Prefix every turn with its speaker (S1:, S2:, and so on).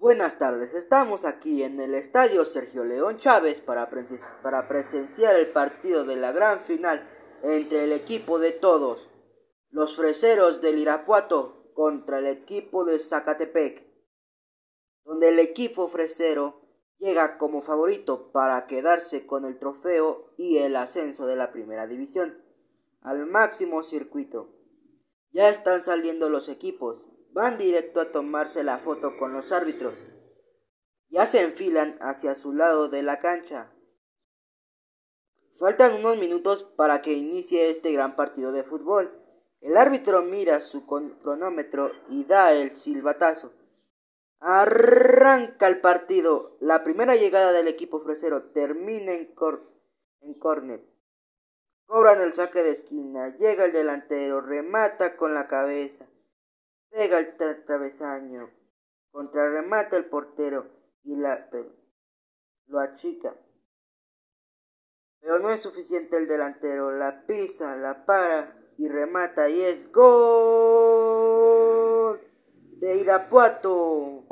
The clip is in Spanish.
S1: Buenas tardes, estamos aquí en el Estadio Sergio León Chávez para, presenciar el partido de la gran final entre el equipo de todos, los freseros del Irapuato contra el equipo de Zacatepec, donde el equipo fresero llega como favorito para quedarse con el trofeo y el ascenso de la primera división al máximo circuito. Ya están saliendo los equipos, van directo a tomarse la foto con los árbitros. Ya se enfilan hacia su lado de la cancha. Faltan unos minutos para que inicie este gran partido de fútbol. El árbitro mira su cronómetro y da el silbatazo. Arranca el partido. La primera llegada del equipo fresero termina en, en córner. Cobran el saque de esquina. Llega el delantero. Remata con la cabeza pega el travesaño, contrarremata el portero y la, lo achica. Pero no es suficiente el delantero, la pisa, la para y remata y es gol de Irapuato.